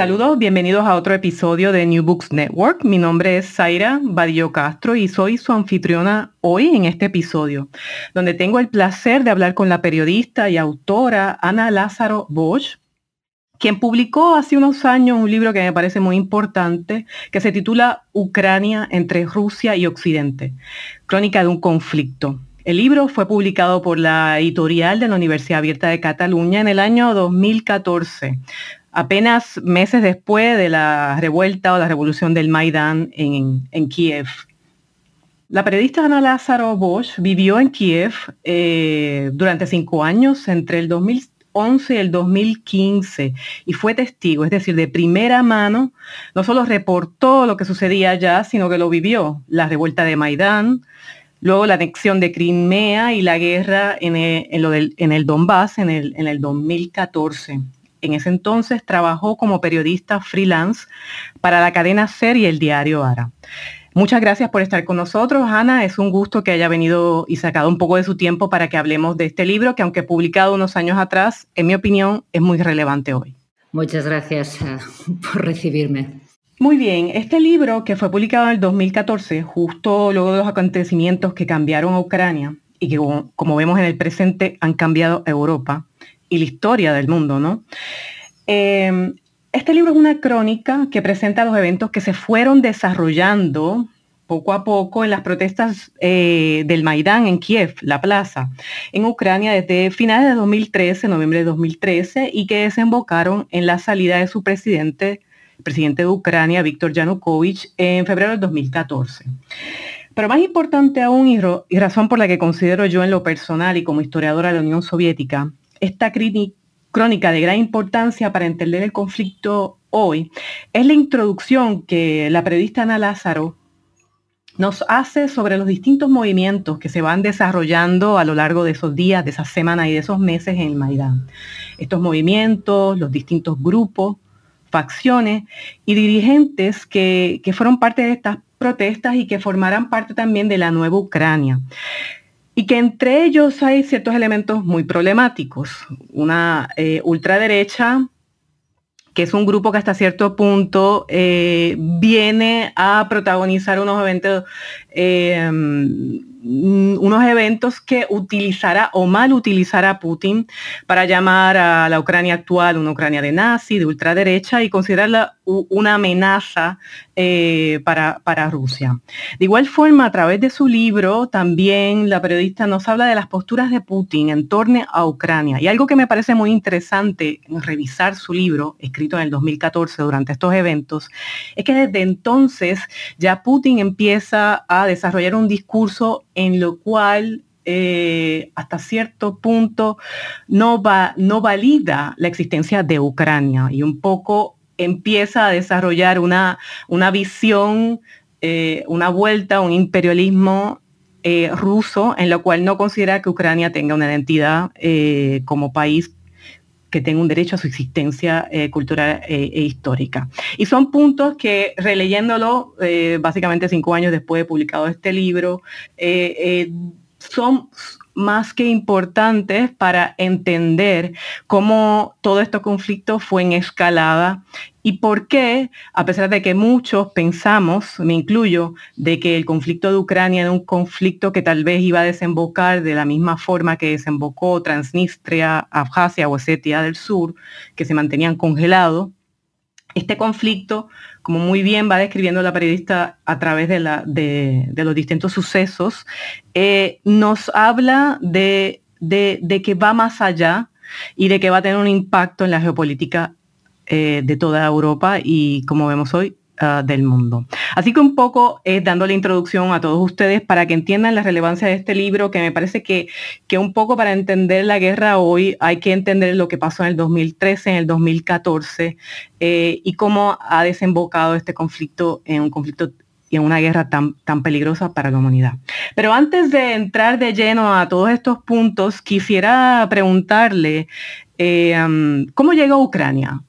Saludos, bienvenidos a otro episodio de New Books Network. Mi nombre es Zaira Badillo Castro y soy su anfitriona hoy en este episodio, donde tengo el placer de hablar con la periodista y autora Ana Lázaro Bosch, quien publicó hace unos años un libro que me parece muy importante, que se titula Ucrania entre Rusia y Occidente, crónica de un conflicto. El libro fue publicado por la editorial de la Universidad Abierta de Cataluña en el año 2014, apenas meses después de la revuelta o la revolución del Maidán en, Kiev. La periodista Ana Lázaro Bosch vivió en Kiev eh, durante cinco años, entre el 2011 y el 2015, y fue testigo, es decir, de primera mano, no solo reportó lo que sucedía allá, sino que lo vivió, la revuelta de Maidán, luego la anexión de Crimea y la guerra en el, en Donbass en el, en el 2014 en ese entonces trabajó como periodista freelance para la cadena SER y el diario ARA. Muchas gracias por estar con nosotros, Ana. Es un gusto que haya venido y sacado un poco de su tiempo para que hablemos de este libro, que aunque publicado unos años atrás, en mi opinión, es muy relevante hoy. Muchas gracias eh, por recibirme. Muy bien, este libro que fue publicado en el 2014, justo luego de los acontecimientos que cambiaron a Ucrania y que como vemos en el presente han cambiado a Europa, y la historia del mundo, ¿no? Em, este libro es una crónica que presenta los eventos que se fueron desarrollando poco a poco en las protestas eh, del Maidán en Kiev, la plaza, en Ucrania desde finales de 2013, noviembre de 2013, y que desembocaron en la salida de su presidente, presidente de Ucrania, Víctor Yanukovych, en febrero del 2014. Pero más importante aún, y razón por la que considero yo en lo personal y como historiadora de la Unión Soviética, esta crónica de gran importancia para entender el conflicto hoy es la introducción que la periodista Ana Lázaro nos hace sobre los distintos movimientos que se van desarrollando a lo largo de esos días, de esas semanas y de esos meses en el Maidán. Estos movimientos, los distintos grupos, facciones y dirigentes que, que fueron parte de estas protestas y que formarán parte también de la nueva Ucrania y que entre ellos hay ciertos elementos muy problemáticos. Una eh, ultraderecha, que es un grupo que hasta cierto punto eh, viene a protagonizar unos eventos Mm, unos eventos que utilizará o mal utilizará Putin para llamar a la Ucrania actual una Ucrania de nazi, de ultraderecha y considerarla una amenaza eh, para, para, Rusia. De igual forma, a través de su libro, también la periodista nos habla de las posturas de Putin en torno a Ucrania. Y algo que me parece muy interesante en revisar su libro, escrito en el 2014 durante estos eventos, es que desde entonces ya Putin empieza a desarrollar un discurso en lo cual eh, hasta cierto punto no, va, no valida la existencia de Ucrania y un poco empieza a desarrollar una, una visión, eh, una vuelta, un imperialismo eh, ruso en lo cual no considera que Ucrania tenga una identidad como país que tenga un derecho a su existencia eh, cultural e histórica. Y son puntos que, releyéndolo básicamente cinco años después de publicado este libro, son más que importantes para entender cómo todo este conflicto fue en escalada y por qué, a pesar de que muchos pensamos, me incluyo, de que el conflicto de Ucrania era un conflicto que tal vez iba a desembocar de la misma forma que desembocó Transnistria, Abjasia o Osetia del Sur, que se mantenían congelados, este conflicto, como muy bien va describiendo la periodista a través de, los distintos sucesos, eh, nos habla de, de, que va más allá y de que va a tener un impacto en la geopolítica eh, de toda Europa y, como vemos hoy, Ah, del mundo. Así que un poco es dando la introducción a todos ustedes para que entiendan la relevancia de este libro, que me parece que, que un poco para entender la guerra hoy hay que entender lo que pasó en el 2013, en el 2014 eh, y cómo ha desembocado este conflicto en un conflicto y en una guerra tan, tan peligrosa para la humanidad. Pero antes de entrar de lleno a todos estos puntos, quisiera preguntarle, eh, ¿cómo llegó Ucrania?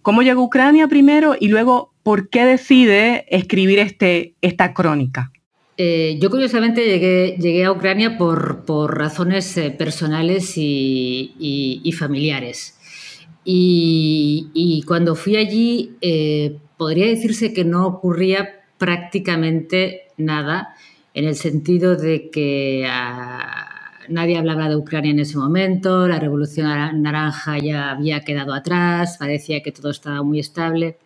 ¿Cómo llegó Ucrania primero y luego ¿por qué decide escribir este, esta crónica? Eh, yo curiosamente llegué, llegué, a Ucrania por, por razones eh, personales y, familiares. Y, cuando fui allí, eh, podría decirse que no ocurría prácticamente nada, en el sentido de que ah, nadie hablaba de Ucrania en ese momento, la revolución naranja ya había quedado atrás, parecía que todo estaba muy estable.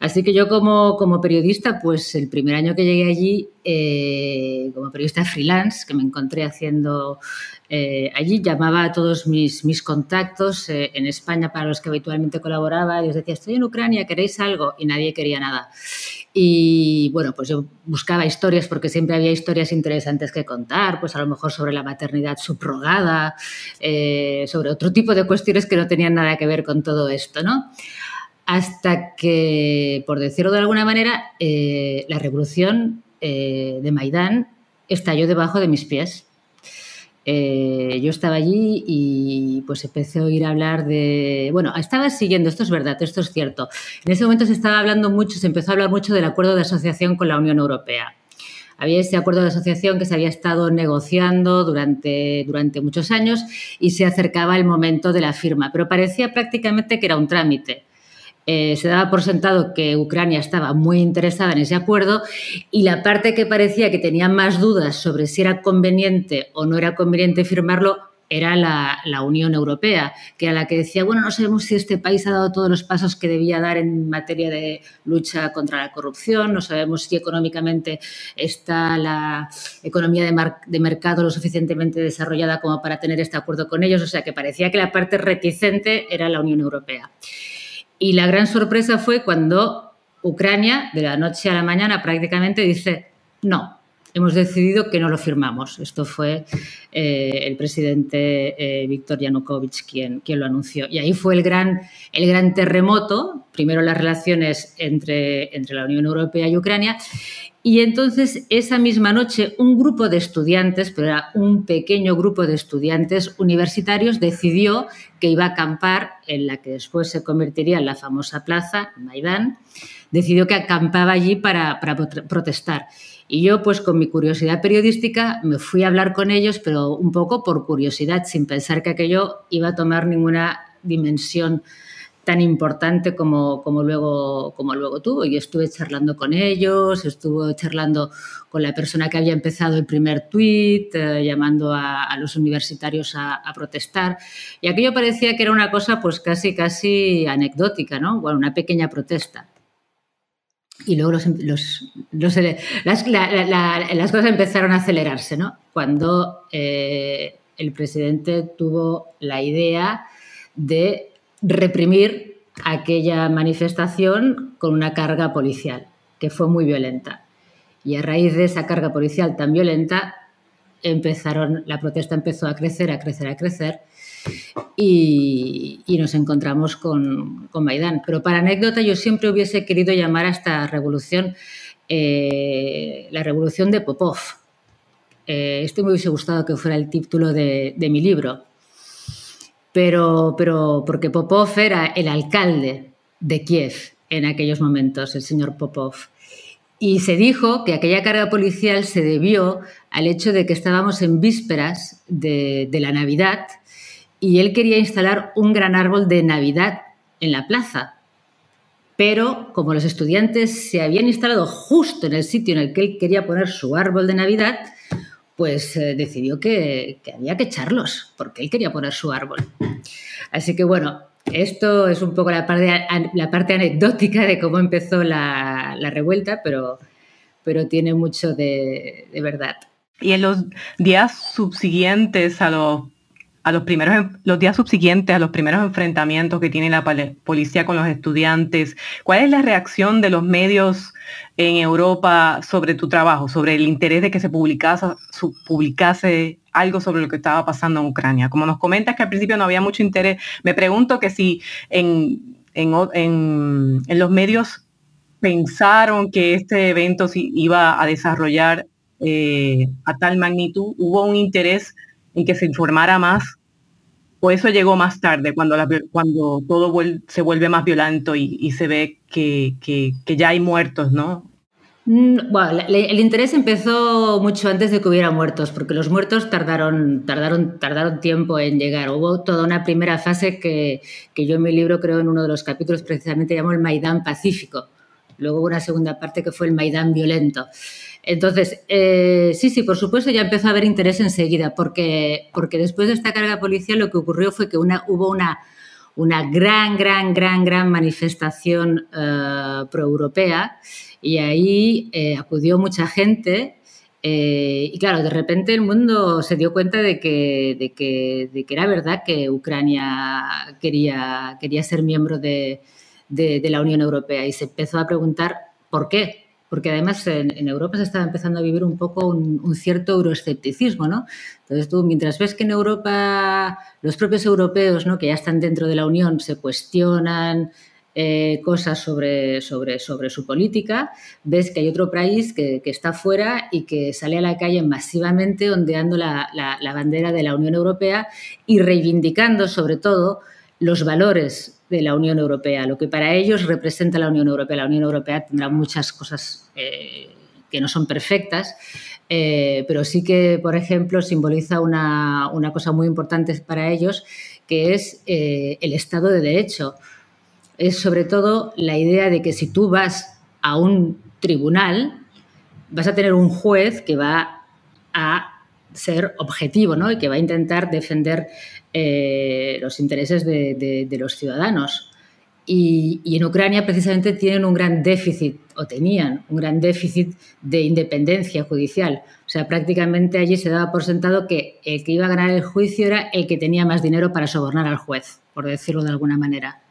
Así que yo como, como periodista, pues el primer año que llegué allí, eh, como periodista freelance, que me encontré haciendo eh, allí, llamaba a todos mis, mis contactos eh, en España para los que habitualmente colaboraba y les decía, estoy en Ucrania, ¿queréis algo? Y nadie quería nada. Y bueno, pues yo buscaba historias porque siempre había historias interesantes que contar, pues a lo mejor sobre la maternidad subrogada, sobre otro tipo de cuestiones que no tenían nada que ver con todo esto, ¿no? Hasta que, por decirlo de alguna manera, eh, la revolución eh, de Maidán estalló debajo de mis pies. Eh, yo estaba allí y pues empecé a oír hablar de... Bueno, estaba siguiendo, esto es verdad, esto es cierto. En ese momento se estaba hablando mucho, se empezó a hablar mucho del acuerdo de asociación con la Unión Europea. Había ese acuerdo de asociación que se había estado negociando durante, durante muchos años y se acercaba el momento de la firma, pero parecía prácticamente que era un trámite. Eh, se daba por sentado que Ucrania estaba muy interesada en ese acuerdo y la parte que parecía que tenía más dudas sobre si era conveniente o no era conveniente firmarlo era la, Unión Europea, que era la que decía, bueno, no sabemos si este país ha dado todos los pasos que debía dar en materia de lucha contra la corrupción, no sabemos si económicamente está la economía de, de mercado lo suficientemente desarrollada como para tener este acuerdo con ellos, o sea que parecía que la parte reticente era la Unión Europea. Y la gran sorpresa fue cuando Ucrania, de la noche a la mañana prácticamente, dice, no, hemos decidido que no lo firmamos. Esto fue eh, el presidente eh, Víctor Yanukovych quien, quien, lo anunció. Y ahí fue el gran, el gran terremoto, primero las relaciones entre, entre la Unión Europea y Ucrania, y entonces esa misma noche un grupo de estudiantes, pero era un pequeño grupo de estudiantes universitarios, decidió que iba a acampar en la que después se convertiría en la famosa plaza, Maidán, decidió que acampaba allí para, para protestar. Y yo, pues con mi curiosidad periodística, me fui a hablar con ellos, pero un poco por curiosidad, sin pensar que aquello iba a tomar ninguna dimensión tan importante como, como, luego, como luego tuvo. Y estuve charlando con ellos, estuve charlando con la persona que había empezado el primer tuit, eh, llamando a, los universitarios a, protestar. Y aquello parecía que era una cosa pues casi, casi anecdótica, ¿no? Bueno, una pequeña protesta. Y luego los, las, las, cosas empezaron a acelerarse, ¿no? Cuando eh, el presidente tuvo la idea de reprimir aquella manifestación con una carga policial, que fue muy violenta. Y a raíz de esa carga policial tan violenta, empezaron, la protesta empezó a crecer, a crecer, a crecer, y, nos encontramos con, Maidán. Pero para anécdota, yo siempre hubiese querido llamar a esta revolución eh, la revolución de Popov. Eh, esto me hubiese gustado que fuera el título de mi libro, pero, pero porque Popov era el alcalde de Kiev en aquellos momentos, el señor Popov. Y se dijo que aquella carga policial se debió al hecho de que estábamos en vísperas de, de la Navidad y él quería instalar un gran árbol de Navidad en la plaza. Pero como los estudiantes se habían instalado justo en el sitio en el que él quería poner su árbol de Navidad, pues eh, decidió que, había que echarlos, porque él quería poner su árbol. Así que bueno, esto es un poco la parte, la parte anecdótica de cómo empezó la, revuelta, pero, pero tiene mucho de, de verdad. Y en los días subsiguientes a los a los primeros los días subsiguientes a los primeros enfrentamientos que tiene la policía con los estudiantes, ¿cuál es la reacción de los medios en Europa sobre tu trabajo, sobre el interés de que se publicase, algo sobre lo que estaba pasando en Ucrania? Como nos comentas que al principio no había mucho interés, me pregunto que si en, en, los medios pensaron que este evento se iba a desarrollar eh, a tal magnitud, hubo un interés en que se informara más o eso llegó más tarde, cuando, cuando todo se vuelve más violento y, se ve que, ya hay muertos, ¿no? Mm, bueno, el interés empezó mucho antes de que hubiera muertos, porque los muertos tardaron, tardaron, tardaron tiempo en llegar. Hubo toda una primera fase que, que yo en mi libro creo en uno de los capítulos precisamente llamo el Maidán Pacífico. Luego hubo una segunda parte que fue el Maidán Violento. Entonces, eh, sí, sí, por supuesto ya empezó a haber interés enseguida, porque, porque después de esta carga policial lo que ocurrió fue que hubo una, una gran, gran, gran, gran manifestación uh, proeuropea y ahí eh, acudió mucha gente. y claro, de repente el mundo se dio cuenta de que, de que, de que era verdad que Ucrania quería, quería ser miembro de, de la Unión Europea y se empezó a preguntar por qué, porque además en, Europa se estaba empezando a vivir un poco un, cierto euroescepticismo, ¿no? Entonces tú, mientras ves que en Europa los propios europeos, ¿no? que ya están dentro de la Unión, se cuestionan eh, cosas sobre, sobre, sobre su política, ves que hay otro país que, está fuera y que sale a la calle masivamente ondeando la, la bandera de la Unión Europea y reivindicando sobre todo los valores de la Unión Europea, lo que para ellos representa la Unión Europea. La Unión Europea tendrá muchas cosas eh, que no son perfectas, eh, pero sí que, por ejemplo, simboliza una, cosa muy importante para ellos, que es eh, el Estado de Derecho. Es sobre todo la idea de que si tú vas a un tribunal, vas a tener un juez que va a ser objetivo ¿no? y que va a intentar defender eh, los intereses de, los ciudadanos. Y, en Ucrania precisamente tienen un gran déficit, o tenían un gran déficit de independencia judicial. O sea, prácticamente allí se daba por sentado que el que iba a ganar el juicio era el que tenía más dinero para sobornar al juez, por decirlo de alguna manera,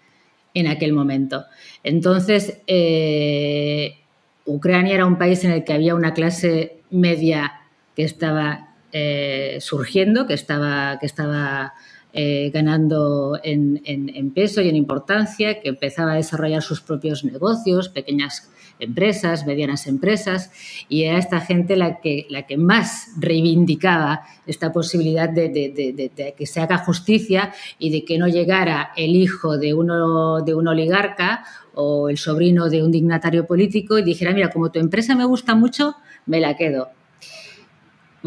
en aquel momento. Entonces, eh, Ucrania era un país en el que había una clase media que estaba eh, surgiendo, que estaba, que estaba eh, ganando en, peso y en importancia, que empezaba a desarrollar sus propios negocios, pequeñas empresas, medianas empresas, y era esta gente la que, la que más reivindicaba esta posibilidad de, que se haga justicia y de que no llegara el hijo de, uno, de un oligarca o el sobrino de un dignatario político y dijera, mira, como tu empresa me gusta mucho, me la quedo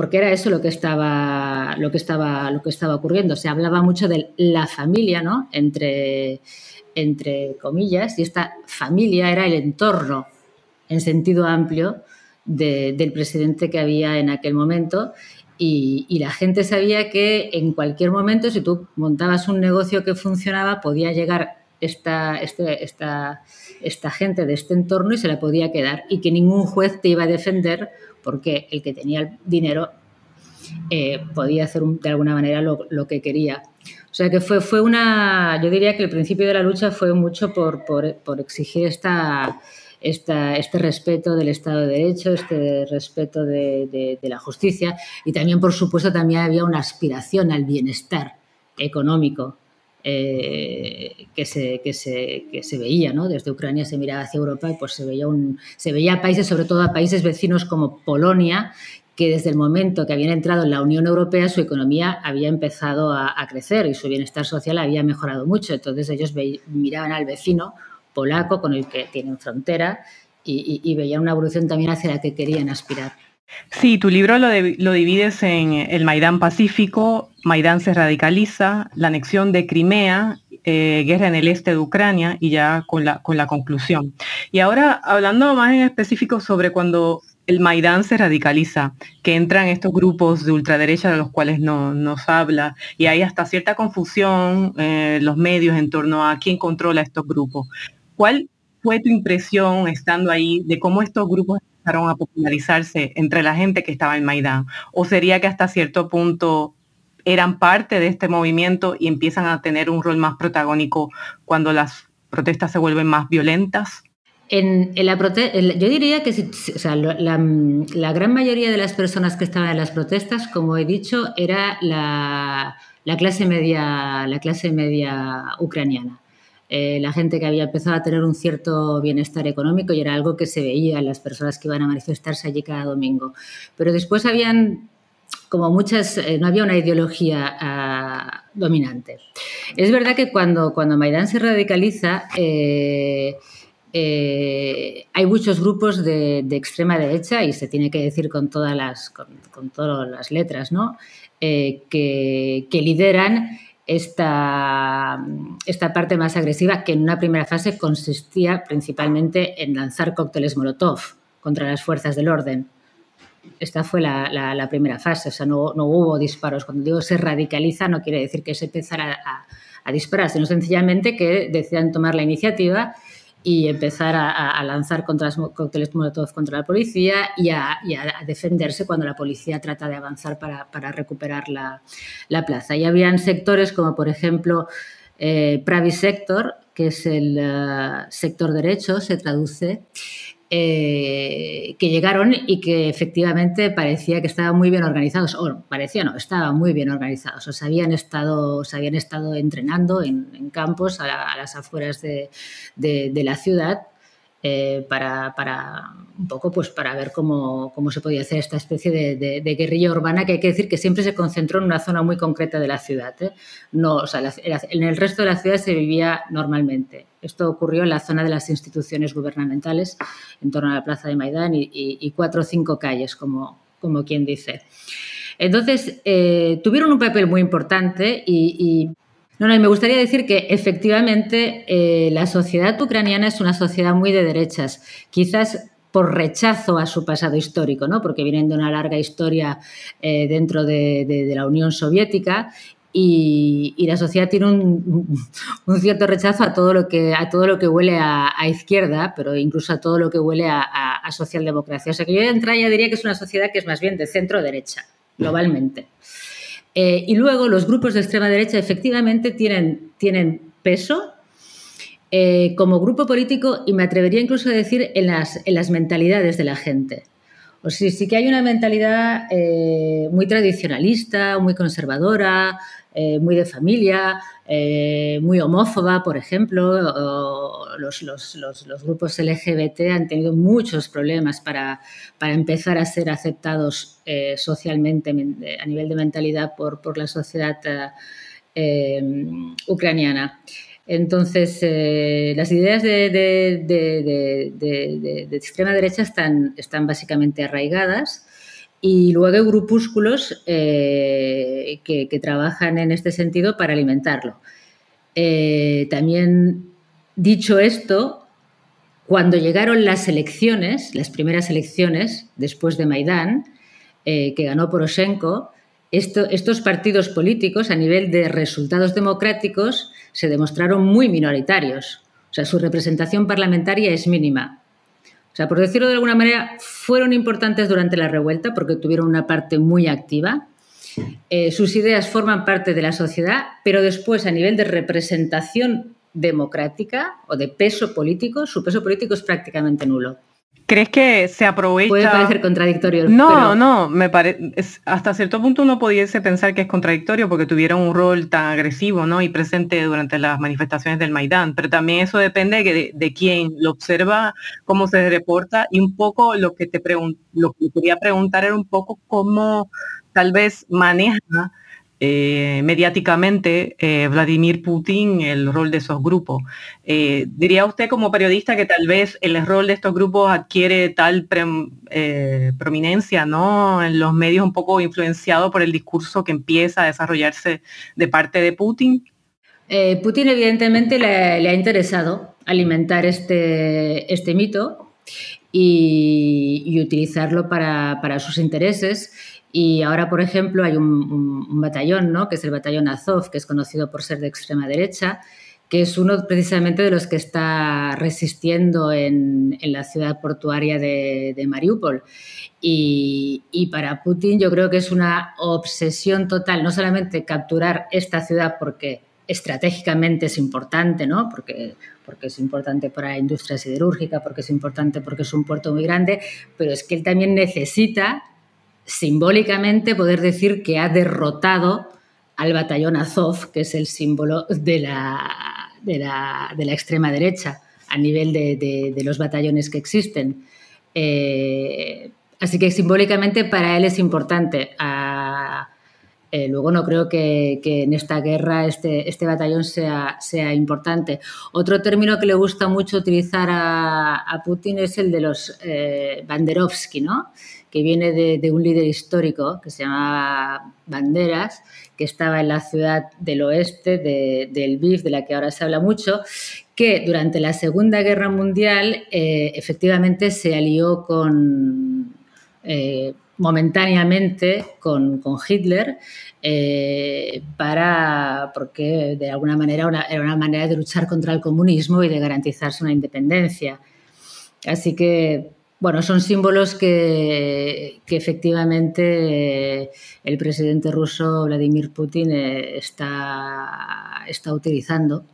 porque era eso lo que estaba, lo que estaba, lo que estaba ocurriendo. Se hablaba mucho de la familia, ¿no? Entre, entre comillas, y esta familia era el entorno en sentido amplio del presidente que había en aquel momento. Y, la gente sabía que en cualquier momento, si tú montabas un negocio que funcionaba, podía llegar esta, este, esta, esta gente de este entorno y se la podía quedar. Y que ningún juez te iba a defender porque el que tenía el dinero eh, podía hacer de alguna manera lo, que quería. O sea que fue, fue una, yo diría que el principio de la lucha fue mucho por, por, exigir esta, esta, este respeto del Estado de Derecho, este respeto de, la justicia y también, por supuesto, también había una aspiración al bienestar económico eh, que, se, que, se, que, se, veía, ¿no? Desde Ucrania se miraba hacia Europa y pues se veía, un, se veía países, sobre todo a países vecinos como Polonia, que desde el momento que habían entrado en la Unión Europea su economía había empezado a, crecer y su bienestar social había mejorado mucho. Entonces ellos miraban al vecino polaco con el que tienen frontera y, veían una evolución también hacia la que querían aspirar. Sí, tu libro lo, lo, divides en el Maidán Pacífico, Maidán se radicaliza, la anexión de Crimea, eh, guerra en el este de Ucrania y ya con la, con la conclusión. Y ahora hablando más en específico sobre cuando el Maidán se radicaliza, que entran estos grupos de ultraderecha de los cuales no, nos habla, y hay hasta cierta confusión eh, los medios en torno a quién controla estos grupos. ¿Cuál fue tu impresión estando ahí de cómo estos grupos empezaron a popularizarse entre la gente que estaba en Maidán? ¿O sería que hasta cierto punto eran parte de este movimiento y empiezan a tener un rol más protagónico cuando las protestas se vuelven más violentas? En, la yo diría que la, gran mayoría de las personas que estaban en las protestas, como he dicho, era la, clase, media, la clase media ucraniana. Eh, la gente que había empezado a tener un cierto bienestar económico y era algo que se veía en las personas que iban a manifestarse allí cada domingo. Pero después habían como muchas, eh, no había una ideología ah, dominante. Es verdad que cuando, cuando Maidán se radicaliza, eh, eh, hay muchos grupos de, extrema derecha, y se tiene que decir con todas las, con, todas las letras, ¿no? Eh, que, lideran esta, esta parte más agresiva que en una primera fase consistía principalmente en lanzar cócteles Molotov contra las fuerzas del orden. Esta fue la, primera fase, o sea, no, hubo disparos. Cuando digo se radicaliza no quiere decir que se empezara a, a disparar, sino sencillamente que decidan tomar la iniciativa y empezar a, lanzar contra cócteles Molotov contra la policía y a, defenderse cuando la policía trata de avanzar para, recuperar la, plaza. Y habían sectores como, por ejemplo, eh, Sector, que es el eh, sector derecho, se traduce, eh, que llegaron y que efectivamente parecía que estaban muy bien organizados, o parecía no, estaban muy bien organizados, o se habían estado, se habían estado entrenando en, campos a, las afueras de, de la ciudad eh, para, para, un poco pues para ver cómo, cómo, se podía hacer esta especie de, guerrilla urbana que hay que decir que siempre se concentró en una zona muy concreta de la ciudad. ¿eh? No, o sea, en el resto de la ciudad se vivía normalmente. Esto ocurrió en la zona de las instituciones gubernamentales, en torno a la plaza de Maidán y, y, cuatro o cinco calles, como, como quien dice. Entonces, eh, tuvieron un papel muy importante y, no, no, y me gustaría decir que efectivamente eh, la sociedad ucraniana es una sociedad muy de derechas, quizás por rechazo a su pasado histórico, ¿no? porque vienen de una larga historia eh, dentro de, la Unión Soviética y, la sociedad tiene un, cierto rechazo a todo lo que, a todo lo que huele a, izquierda, pero incluso a todo lo que huele a, socialdemocracia. O sea que yo de entrada diría que es una sociedad que es más bien de centro-derecha, globalmente. Eh, y luego los grupos de extrema derecha efectivamente tienen, tienen peso eh, como grupo político y me atrevería incluso a decir en las, en las mentalidades de la gente. O sea, sí que hay una mentalidad eh, muy tradicionalista, muy conservadora, eh, muy de familia, eh, muy homófoba, por ejemplo. Los, grupos LGBT han tenido muchos problemas para, empezar a ser aceptados socialmente a nivel de mentalidad por, la sociedad ucraniana. Entonces, las ideas de, extrema derecha están, básicamente arraigadas y luego hay grupúsculos eh, que, trabajan en este sentido para alimentarlo. Eh, también, dicho esto, cuando llegaron las elecciones, las primeras elecciones después de Maidán, eh, que ganó Poroshenko, estos partidos políticos a nivel de resultados democráticos se demostraron muy minoritarios. O sea, su representación parlamentaria es mínima. O sea, por decirlo de alguna manera, fueron importantes durante la revuelta porque tuvieron una parte muy activa. Eh, sus ideas forman parte de la sociedad, pero después a nivel de representación democrática o de peso político, su peso político es prácticamente nulo. ¿Crees que se aprovecha? Puede parecer contradictorio. No, no, me parece, hasta cierto punto uno pudiese pensar que es contradictorio porque tuvieron un rol tan agresivo, ¿no? Y presente durante las manifestaciones del Maidán, pero también eso depende de, de quién lo observa, cómo se reporta y un poco lo que te lo que quería preguntar era un poco cómo tal vez maneja eh, mediáticamente eh, Vladimir Putin el rol de esos grupos. Eh, ¿Diría usted como periodista que tal vez el rol de estos grupos adquiere tal prominencia ¿no? en los medios un poco influenciado por el discurso que empieza a desarrollarse de parte de Putin? Putin evidentemente le, ha interesado alimentar este, este mito y, utilizarlo para, para sus intereses y ahora, por ejemplo, hay un, batallón, ¿no? que es el batallón Azov, que es conocido por ser de extrema derecha, que es uno precisamente de los que está resistiendo en, la ciudad portuaria de, Mariupol. Y, para Putin yo creo que es una obsesión total, no solamente capturar esta ciudad porque estratégicamente es importante, ¿no? porque, porque es importante para la industria siderúrgica, porque es importante porque es un puerto muy grande, pero es que él también necesita simbólicamente poder decir que ha derrotado al batallón Azov, que es el símbolo de la, de la, extrema derecha a nivel de, los batallones que existen. Eh, así que simbólicamente para él es importante. Eh, luego no creo que, en esta guerra este, este batallón sea, sea, importante. Otro término que le gusta mucho utilizar a, Putin es el de los eh, Banderovsky, ¿no? que viene de, un líder histórico que se llamaba Banderas, que estaba en la ciudad del oeste de, de Lviv, de la que ahora se habla mucho, que durante la Segunda Guerra Mundial eh, efectivamente se alió con... Eh, momentáneamente con, Hitler eh, para porque de alguna manera era una manera de luchar contra el comunismo y de garantizarse una independencia. Así que bueno, son símbolos que, efectivamente eh, el presidente ruso Vladimir Putin eh, está, está utilizando.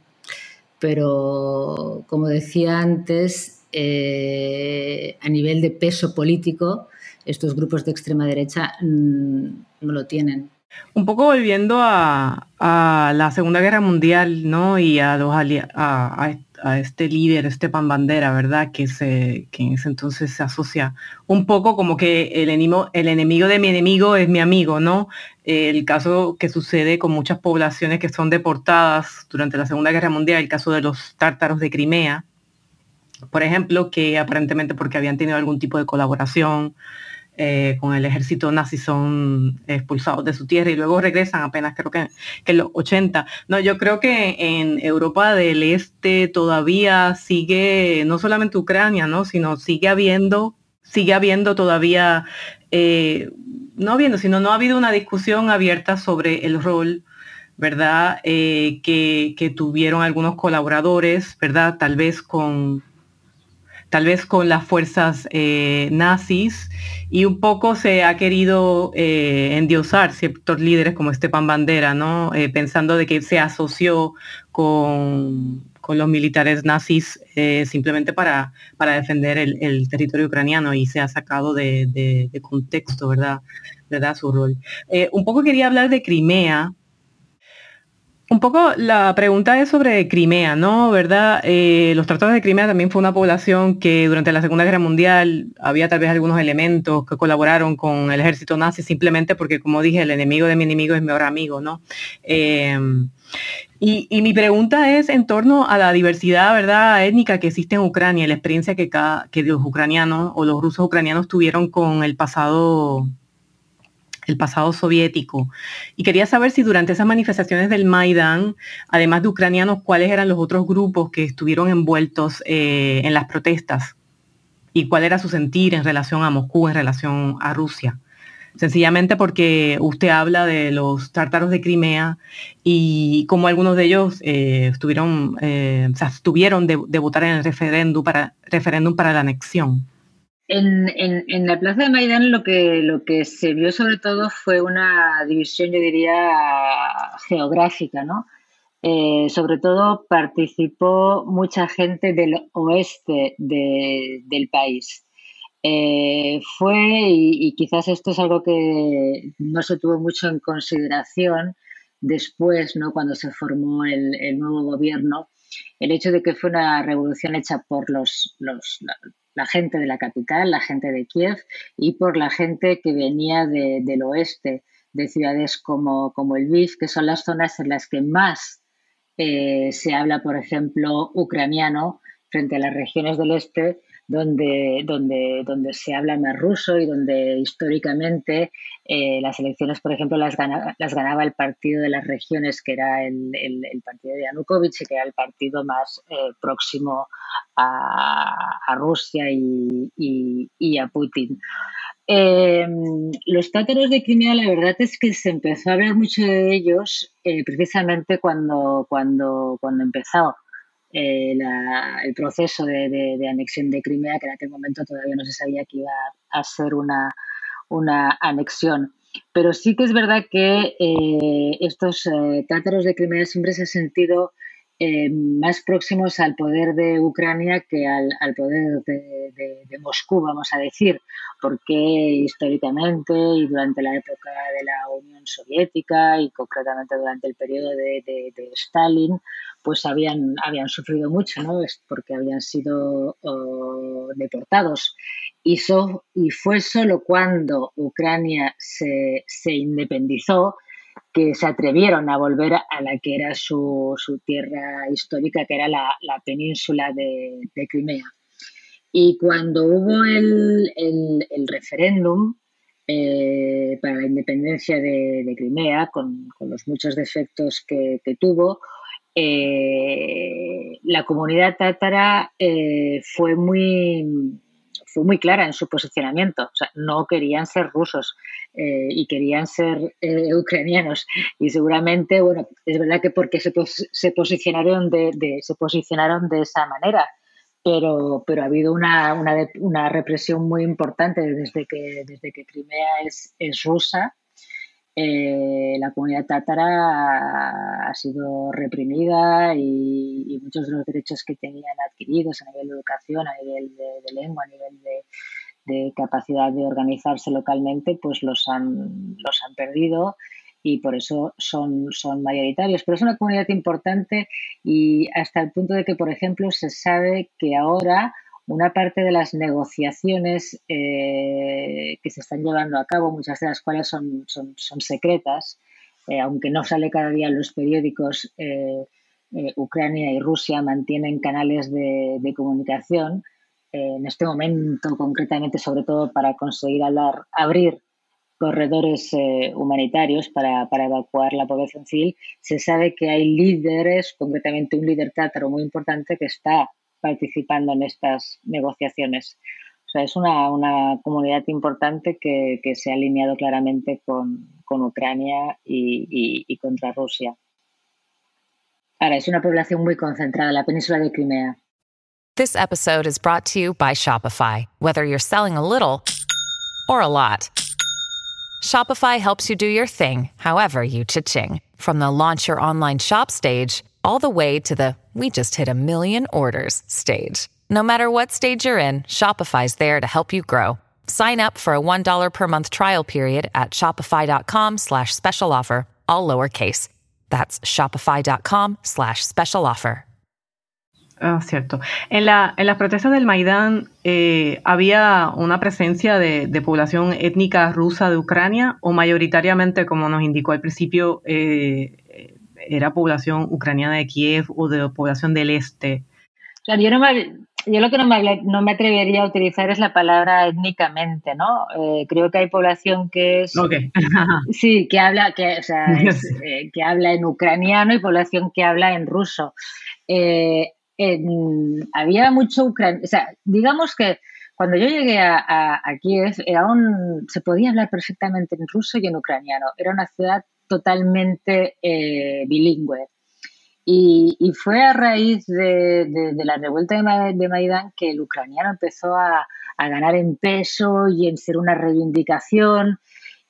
Pero, como decía antes, eh, a nivel de peso político, estos grupos de extrema derecha mm, no lo tienen. Un poco volviendo a, la Segunda Guerra Mundial, ¿no? Y a los a, este líder, este pan bandera, ¿verdad? Que, en ese entonces se asocia un poco como que el enemigo, el enemigo de mi enemigo es mi amigo, ¿no? el caso que sucede con muchas poblaciones que son deportadas durante la Segunda Guerra Mundial, el caso de los tártaros de Crimea, por ejemplo, que aparentemente porque habían tenido algún tipo de colaboración eh, con el ejército nazi son expulsados de su tierra y luego regresan apenas creo que, en los 80. No, yo creo que en Europa del Este todavía sigue, no solamente Ucrania, ¿no? sino sigue habiendo, sigue habiendo todavía, eh, no habiendo, sino no ha habido una discusión abierta sobre el rol ¿verdad? Eh, que, que, tuvieron algunos colaboradores, ¿verdad? Tal vez con, tal vez con las fuerzas eh, nazis y un poco se ha querido eh, endiosar ciertos líderes como Esteban Bandera, ¿no? Eh, pensando de que se asoció con, los militares nazis simplemente para, para defender el, territorio ucraniano y se ha sacado de, contexto, ¿verdad? ¿verdad? Su rol. un poco quería hablar de Crimea, un poco la pregunta es sobre Crimea, ¿no? ¿Verdad? Eh, los tratados de Crimea también fue una población que durante la Segunda Guerra Mundial había tal vez algunos elementos que colaboraron con el ejército nazi simplemente porque, como dije, el enemigo de mi enemigo es mi mejor amigo, ¿no? Em, y, mi pregunta es en torno a la diversidad, ¿verdad?, étnica que existe en Ucrania, la experiencia que, cada, que los ucranianos o los rusos ucranianos tuvieron con el pasado el pasado soviético. Y quería saber si durante esas manifestaciones del Maidán, además de ucranianos, cuáles eran los otros grupos que estuvieron envueltos eh, en las protestas y cuál era su sentir en relación a Moscú, en relación a Rusia. Sencillamente porque usted habla de los tártaros de Crimea y como algunos de ellos eh, estuvieron, eh, estuvieron de, votar en el referéndum para, referéndum para la anexión. En, en, la plaza de Maidán lo que, lo que se vio sobre todo fue una división, yo diría, geográfica, ¿no? Eh, sobre todo participó mucha gente del oeste del país. Eh, fue, y, quizás esto es algo que no se tuvo mucho en consideración después, ¿no? cuando se formó el, nuevo gobierno, el hecho de que fue una revolución hecha por los, la, gente de la capital, la gente de Kiev, y por la gente que venía del oeste, de ciudades como, como el Lviv, que son las zonas en las que más eh, se habla, por ejemplo, ucraniano frente a las regiones del este, donde, donde, donde se habla más ruso y donde históricamente eh, las elecciones, por ejemplo, las, las ganaba el partido de las regiones, que era el, el, partido de Yanukovych, que era el partido más eh, próximo a, a Rusia y, y, a Putin. Em, los tátaros de Crimea, la verdad es que se empezó a hablar mucho de ellos eh, precisamente cuando, cuando, cuando empezó eh, el proceso de, anexión de Crimea, que en aquel momento todavía no se sabía que iba a ser una, una anexión. Pero sí que es verdad que eh, estos eh, tátaros de Crimea siempre se han sentido más próximos al poder de Ucrania que al, poder de, Moscú, vamos a decir, porque históricamente y durante la época de la Unión Soviética y concretamente durante el periodo de, de Stalin, pues habían, habían sufrido mucho, ¿no? porque habían sido deportados. Y, y fue solo cuando Ucrania se, independizó que se atrevieron a volver a la que era su, tierra histórica, que era la, península de, Crimea. Y cuando hubo el, referéndum eh, para la independencia de, Crimea, con, los muchos defectos que tuvo, eh, la comunidad tátara eh, fue muy fue muy clara en su posicionamiento. No querían ser rusos eh, y querían ser ucranianos. Y seguramente, bueno, es verdad que porque se, se posicionaron de, se posicionaron de esa manera. Pero, pero ha habido una, una, una represión muy importante desde que, desde que Crimea es, es rusa eh, la comunidad tátara ha sido reprimida y, muchos de los derechos que tenían adquiridos a nivel de educación, a nivel de, lengua, a nivel de, capacidad de organizarse localmente, pues los han, los han perdido y por eso son, son mayoritarios. Pero es una comunidad importante y hasta el punto de que, por ejemplo, se sabe que ahora una parte de las negociaciones eh, que se están llevando a cabo, muchas de las cuales son, son, secretas, eh, aunque no sale cada día en los periódicos, eh, Ucrania y Rusia mantienen canales de, comunicación. en este momento, concretamente, sobre todo para conseguir hablar, abrir corredores humanitarios para, para, evacuar la población civil, se sabe que hay líderes, concretamente un líder tátaro muy importante que está participando en estas negociaciones. O sea, es una, una comunidad importante que, que, se ha alineado claramente con, con Ucrania y, y, y, contra Rusia. Ahora, es una población muy concentrada en la península de Crimea. This episode is brought to you by Shopify. Whether you're selling a little or a lot, Shopify helps you do your thing, however you cha-ching. From the launch your online shop stage all the way to the we just hit a million orders stage. No matter what stage you're in, Shopify's there to help you grow. Sign up for a $1 per month trial period at shopify.com slash special offer, all lowercase. That's shopify.com slash special offer. Ah, cierto. En, la, en las protestas del Maidán, eh, ¿había una presencia de, de, población étnica rusa de Ucrania o mayoritariamente, como nos indicó al principio, eh, era población ucraniana de Kiev o de población del este. yo, no yo lo que no me, no me, atrevería a utilizar es la palabra étnicamente, ¿no? Eh, creo que hay población que es... sí, que habla, que, o sea, eh, que habla en ucraniano y población que habla en ruso. Eh, había mucho ucraniano, o sea, digamos que cuando yo llegué a, a, Kiev, se podía hablar perfectamente en ruso y en ucraniano. Era una ciudad totalmente eh, bilingüe. Y, fue a raíz de, la revuelta de, de, Maidán que el ucraniano empezó a, ganar en peso y en ser una reivindicación.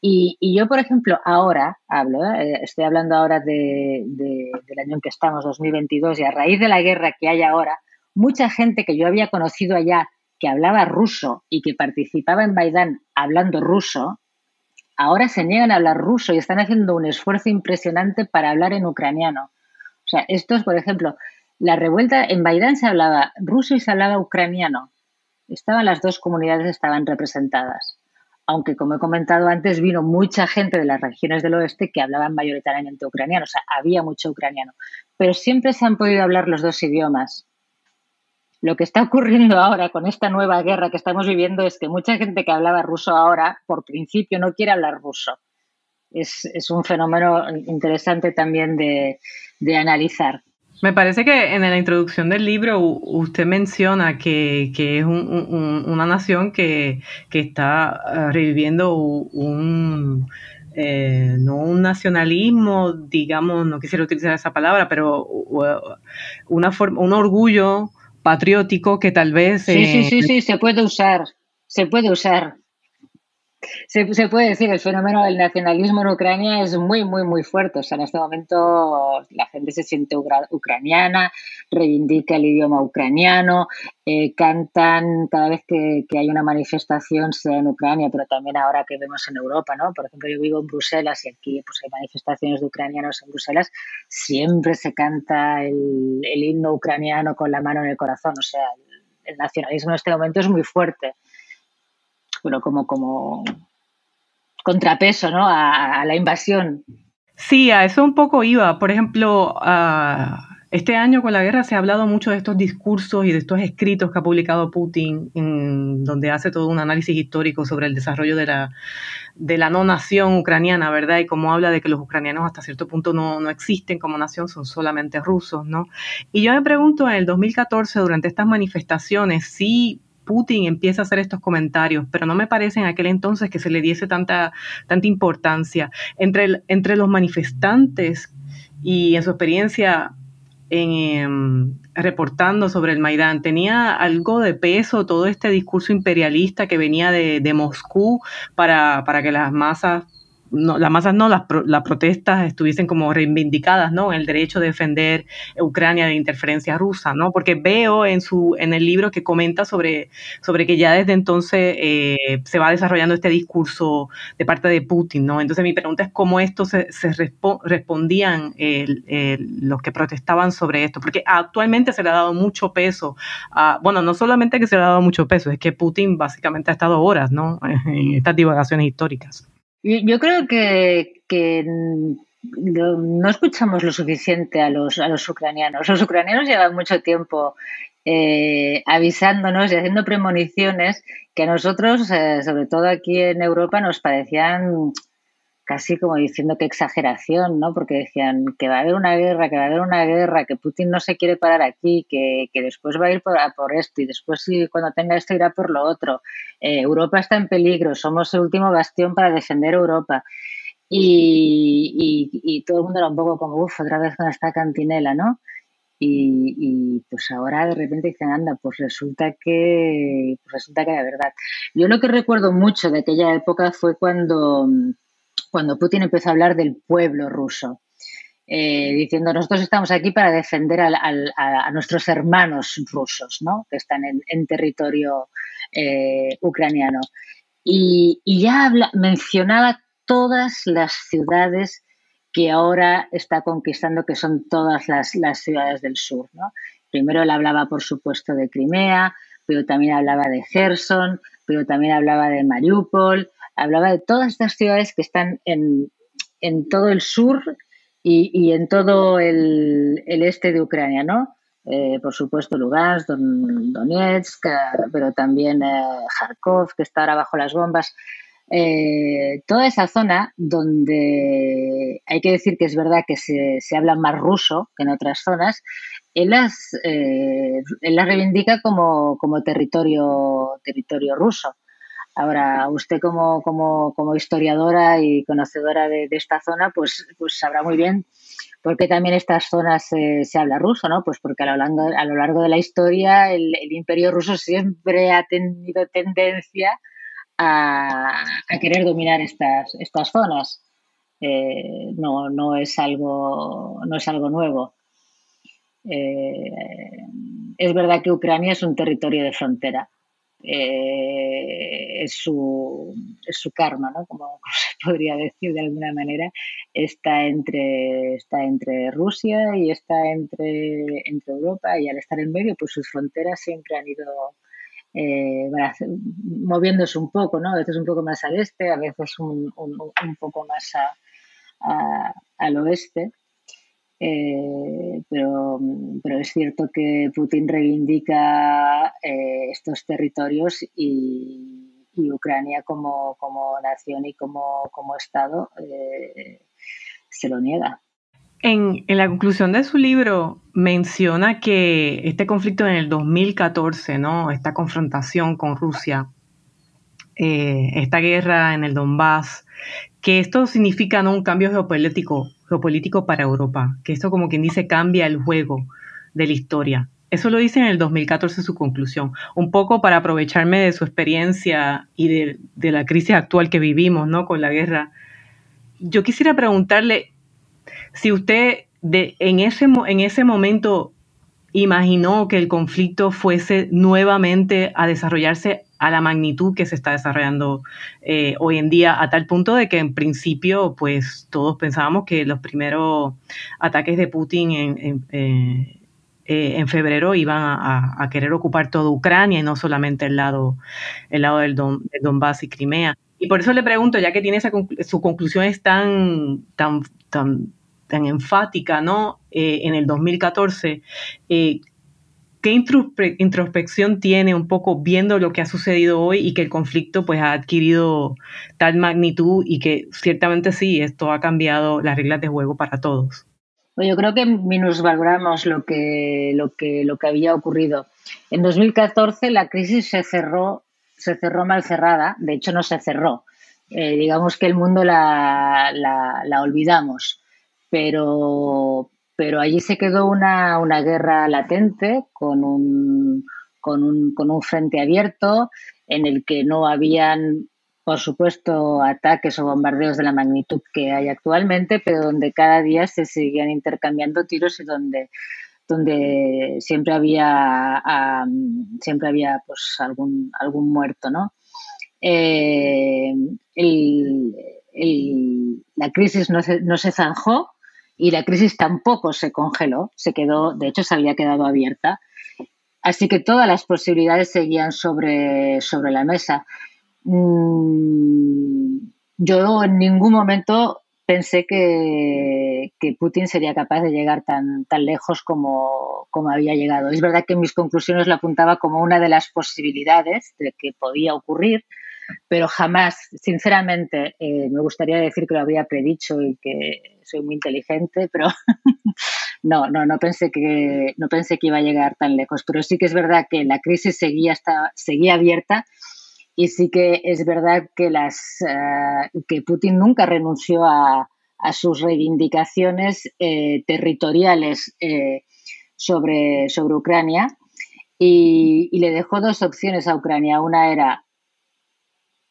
Y, yo, por ejemplo, ahora hablo, ¿eh? estoy hablando ahora del año en que estamos, 2022, y a raíz de la guerra que hay ahora, mucha gente que yo había conocido allá que hablaba ruso y que participaba en Maidán hablando ruso, ahora se niegan a hablar ruso y están haciendo un esfuerzo impresionante para hablar en ucraniano. O sea, esto es, por ejemplo, la revuelta en Maidán se hablaba ruso y se hablaba ucraniano. Estaban las dos comunidades estaban representadas. Aunque, como he comentado antes, vino mucha gente de las regiones del oeste que hablaban mayoritariamente ucraniano, o sea, había mucho ucraniano. Pero siempre se han podido hablar los dos idiomas. Lo que está ocurriendo ahora con esta nueva guerra que estamos viviendo es que mucha gente que hablaba ruso ahora, por principio, no quiere hablar ruso. Es, un fenómeno interesante también de analizar. Me parece que en la introducción del libro usted menciona que, es una nación que, está eh, reviviendo un, eh, no un nacionalismo, digamos, no quisiera utilizar esa palabra, pero una forma, un orgullo patriótico que tal vez... Sí, sí, sí, sí, se puede usar, se puede usar se, puede decir, el fenómeno del nacionalismo en Ucrania es muy, muy, muy fuerte. O sea, en este momento la gente se siente ucraniana, reivindica el idioma ucraniano, eh, cantan cada vez que, hay una manifestación, sea en Ucrania, pero también ahora que vemos en Europa, ¿no? Por ejemplo, yo vivo en Bruselas y aquí pues, hay manifestaciones de ucranianos en Bruselas, siempre se canta el, himno ucraniano con la mano en el corazón. O sea, el nacionalismo en este momento es muy fuerte bueno, como, como contrapeso ¿no? a, la invasión. Sí, a eso un poco iba. Por ejemplo, este año con la guerra se ha hablado mucho de estos discursos y de estos escritos que ha publicado Putin, en, donde hace todo un análisis histórico sobre el desarrollo de la, de la no nación ucraniana, ¿verdad? Y cómo habla de que los ucranianos hasta cierto punto no, no existen como nación, son solamente rusos, ¿no? Y yo me pregunto, en el 2014, durante estas manifestaciones, si Putin empieza a hacer estos comentarios, pero no me parece en aquel entonces que se le diese tanta, tanta importancia. Entre, entre los manifestantes y en su experiencia en, em, reportando sobre el Maidán, ¿tenía algo de peso todo este discurso imperialista que venía de, de Moscú para, para que las masas no, las masas no, las, las, protestas estuviesen como reivindicadas, ¿no? El derecho de defender Ucrania de interferencia rusa, ¿no? Porque veo en su en el libro que comenta sobre, sobre que ya desde entonces eh, se va desarrollando este discurso de parte de Putin, ¿no? Entonces mi pregunta es cómo esto se, respondían los que protestaban sobre esto, porque actualmente se le ha dado mucho peso, a, bueno, no solamente que se le ha dado mucho peso, es que Putin básicamente ha estado horas, ¿no? En estas divagaciones históricas. Yo creo que, no escuchamos lo suficiente a los, a los ucranianos. Los ucranianos llevan mucho tiempo eh, avisándonos y haciendo premoniciones que a nosotros, eh, sobre todo aquí en Europa, nos parecían casi como diciendo que exageración, ¿no? Porque decían que va a haber una guerra, que va a haber una guerra, que Putin no se quiere parar aquí, que, después va a ir por, por esto y después cuando tenga esto irá por lo otro. Eh, Europa está en peligro, somos el último bastión para defender Europa. Y, todo el mundo era un poco como, uff, otra vez con esta cantinela, ¿no? Y, pues ahora de repente dicen, anda, pues resulta que, pues resulta que era verdad. Yo lo que recuerdo mucho de aquella época fue cuando cuando Putin empezó a hablar del pueblo ruso, eh, diciendo nosotros estamos aquí para defender a, nuestros hermanos rusos, ¿no? que están en, territorio eh, ucraniano. Y, ya mencionaba todas las ciudades que ahora está conquistando, que son todas las, ciudades del sur. Primero él hablaba, por supuesto, de Crimea, pero también hablaba de Gerson, pero también hablaba de Mariupol, hablaba de todas estas ciudades que están en, todo el sur y, en todo el, este de Ucrania, ¿no? Eh, por supuesto, Lugansk, Donetsk, pero también eh, Kharkov, que está ahora bajo las bombas. Eh, toda esa zona donde hay que decir que es verdad que se, habla más ruso que en otras zonas, él las, él las reivindica como, como territorio, territorio ruso. Ahora, usted como, como, historiadora y conocedora de, esta zona, pues, pues sabrá muy bien por qué también estas zonas se habla ruso, ¿no? Pues porque a lo largo, a lo largo de la historia el, imperio ruso siempre ha tenido tendencia a, querer dominar estas, estas zonas. Eh, no, no, es algo, no es algo nuevo. Eh, es verdad que Ucrania es un territorio de frontera, eh, es, su, karma, ¿no? como, se podría decir de alguna manera, está entre, Rusia y está entre, Europa y al estar en medio, pues sus fronteras siempre han ido eh, moviéndose un poco, ¿no? a veces un poco más al este, a veces un, un, poco más al oeste. Eh, pero, pero, es cierto que Putin reivindica eh, estos territorios y, Ucrania como, como, nación y como, como Estado eh, se lo niega. En, en, la conclusión de su libro menciona que este conflicto en el 2014, ¿no? esta confrontación con Rusia, esta guerra en el Donbass, que esto significa ¿no? un cambio geopolítico geopolítico para Europa, que esto como quien dice cambia el juego de la historia. Eso lo dice en el 2014 su conclusión, un poco para aprovecharme de su experiencia y de, la crisis actual que vivimos, ¿no? Con la guerra. Yo quisiera preguntarle si usted de, en, ese, en ese momento imaginó que el conflicto fuese nuevamente a desarrollarse a la magnitud que se está desarrollando eh, hoy en día, a tal punto de que en principio, pues todos pensábamos que los primeros ataques de Putin en, en, eh, febrero iban a, querer ocupar toda Ucrania y no solamente el lado, el lado del, Don, Donbass y Crimea. Y por eso le pregunto, ya que tiene esa su conclusión es tan, tan, tan enfática, ¿no? Eh, en el 2014, ¿qué introspección tiene un poco viendo lo que ha sucedido hoy y que el conflicto pues ha adquirido tal magnitud y que ciertamente sí, esto ha cambiado las reglas de juego para todos? Pues yo creo que minusvaloramos lo que, lo que, lo que había ocurrido. En 2014 la crisis se cerró, se cerró mal cerrada, de hecho no se cerró. Eh, digamos que el mundo la, la olvidamos, pero, pero allí se quedó una, guerra latente con un, con, un, con un frente abierto en el que no habían, por supuesto, ataques o bombardeos de la magnitud que hay actualmente, pero donde cada día se seguían intercambiando tiros y donde donde siempre había siempre había pues algún algún muerto no eh, la crisis no se, no se zanjó y la crisis tampoco se congeló, se quedó, de hecho se había quedado abierta. Así que todas las posibilidades seguían sobre, sobre la mesa. Mm, yo en ningún momento pensé que, Putin sería capaz de llegar tan, tan lejos como, como, había llegado. Es verdad que en mis conclusiones lo apuntaba como una de las posibilidades de que podía ocurrir, pero jamás, sinceramente, eh, me gustaría decir que lo había predicho y que soy muy inteligente, pero no, no, no pensé que no pensé que iba a llegar tan lejos. Pero sí que es verdad que la crisis seguía, hasta, seguía abierta y sí que es verdad que las eh, que Putin nunca renunció a, sus reivindicaciones eh, territoriales sobre, sobre Ucrania. Y, le dejó dos opciones a Ucrania. Una era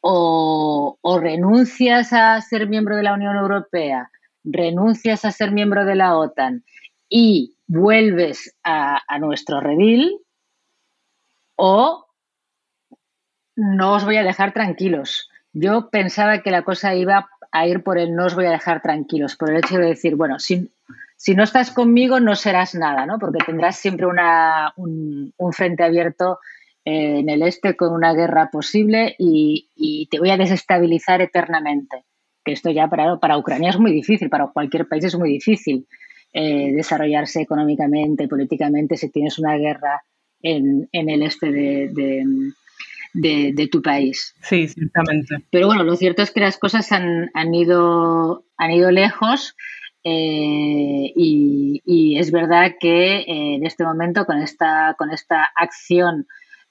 o, renuncias a ser miembro de la Unión Europea, renuncias a ser miembro de la OTAN y vuelves a, nuestro redil, o no os voy a dejar tranquilos. Yo pensaba que la cosa iba a ir por el no os voy a dejar tranquilos, por el hecho de decir, bueno, si, si no estás conmigo no serás nada, ¿no? Porque tendrás siempre una, un, un, frente abierto eh, en el este con una guerra posible y, te voy a desestabilizar eternamente. Que esto ya para, para Ucrania es muy difícil, para cualquier país es muy difícil eh, desarrollarse económicamente, políticamente, si tienes una guerra en, el este de, tu país. Sí, ciertamente. Pero bueno, lo cierto es que las cosas han, ido, han ido lejos. Eh, y, es verdad que en este momento con esta, con esta acción